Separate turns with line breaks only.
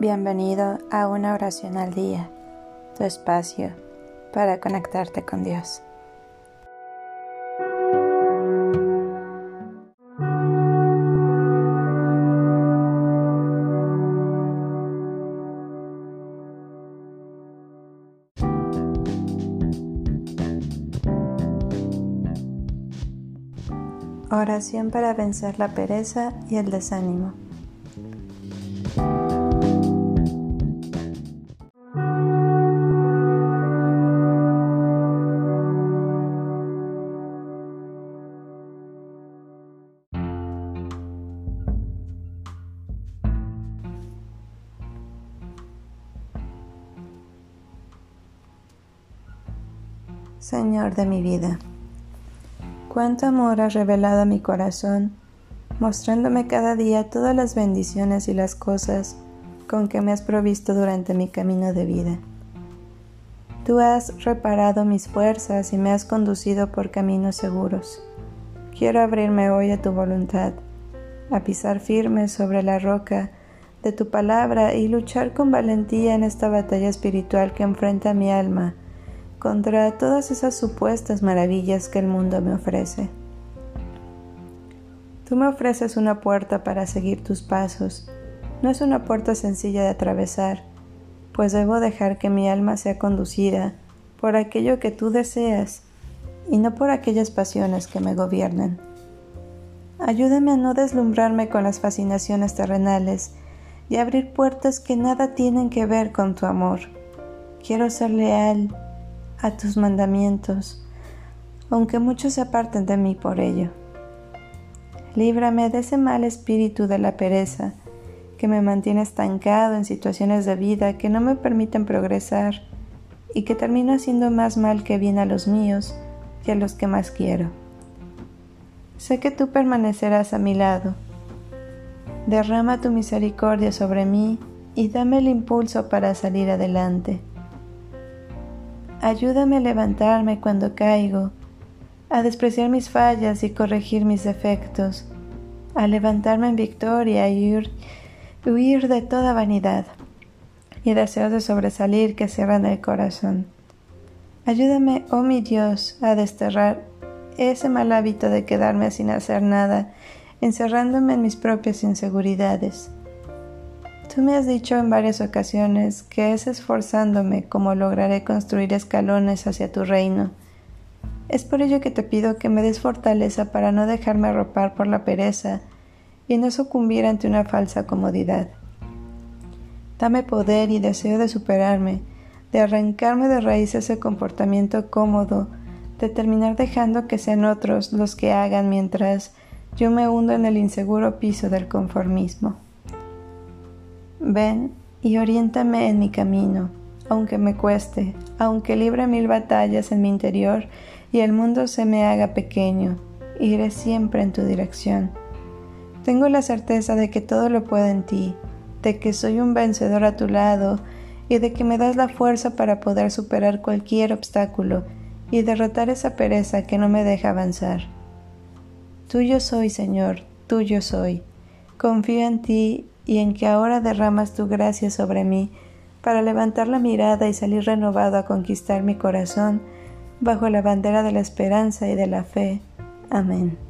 Bienvenido a una oración al día, tu espacio para conectarte con Dios. Oración para vencer la pereza y el desánimo. Señor de mi vida, cuánto amor has revelado a mi corazón, mostrándome cada día todas las bendiciones y las cosas con que me has provisto durante mi camino de vida. Tú has reparado mis fuerzas y me has conducido por caminos seguros. Quiero abrirme hoy a tu voluntad, a pisar firme sobre la roca de tu palabra y luchar con valentía en esta batalla espiritual que enfrenta mi alma contra todas esas supuestas maravillas que el mundo me ofrece. Tú me ofreces una puerta para seguir tus pasos. No es una puerta sencilla de atravesar, pues debo dejar que mi alma sea conducida por aquello que tú deseas y no por aquellas pasiones que me gobiernan. Ayúdame a no deslumbrarme con las fascinaciones terrenales y abrir puertas que nada tienen que ver con tu amor. Quiero ser leal a tus mandamientos, aunque muchos se aparten de mí por ello. Líbrame de ese mal espíritu de la pereza que me mantiene estancado en situaciones de vida que no me permiten progresar y que termino haciendo más mal que bien a los míos y a los que más quiero. Sé que tú permanecerás a mi lado. Derrama tu misericordia sobre mí y dame el impulso para salir adelante. Ayúdame a levantarme cuando caigo, a despreciar mis fallas y corregir mis defectos, a levantarme en victoria y huir, de toda vanidad y deseos de sobresalir que cierran el corazón. Ayúdame, oh mi Dios, a desterrar ese mal hábito de quedarme sin hacer nada, encerrándome en mis propias inseguridades Tú me has dicho en varias ocasiones que es esforzándome como lograré construir escalones hacia tu reino. Es por ello que te pido que me des fortaleza para no dejarme arropar por la pereza y no sucumbir ante una falsa comodidad. Dame poder y deseo de superarme, de arrancarme de raíz ese comportamiento cómodo, de terminar dejando que sean otros los que hagan mientras yo me hundo en el inseguro piso del conformismo. Ven y oriéntame en mi camino, aunque me cueste, aunque libre mil batallas en mi interior y el mundo se me haga pequeño, iré siempre en tu dirección. Tengo la certeza de que todo lo puedo en ti, de que soy un vencedor a tu lado y de que me das la fuerza para poder superar cualquier obstáculo y derrotar esa pereza que no me deja avanzar. Tuyo soy, Señor, tuyo soy. Confío en ti y en que ahora derramas tu gracia sobre mí para levantar la mirada y salir renovado a conquistar mi corazón bajo la bandera de la esperanza y de la fe. Amén.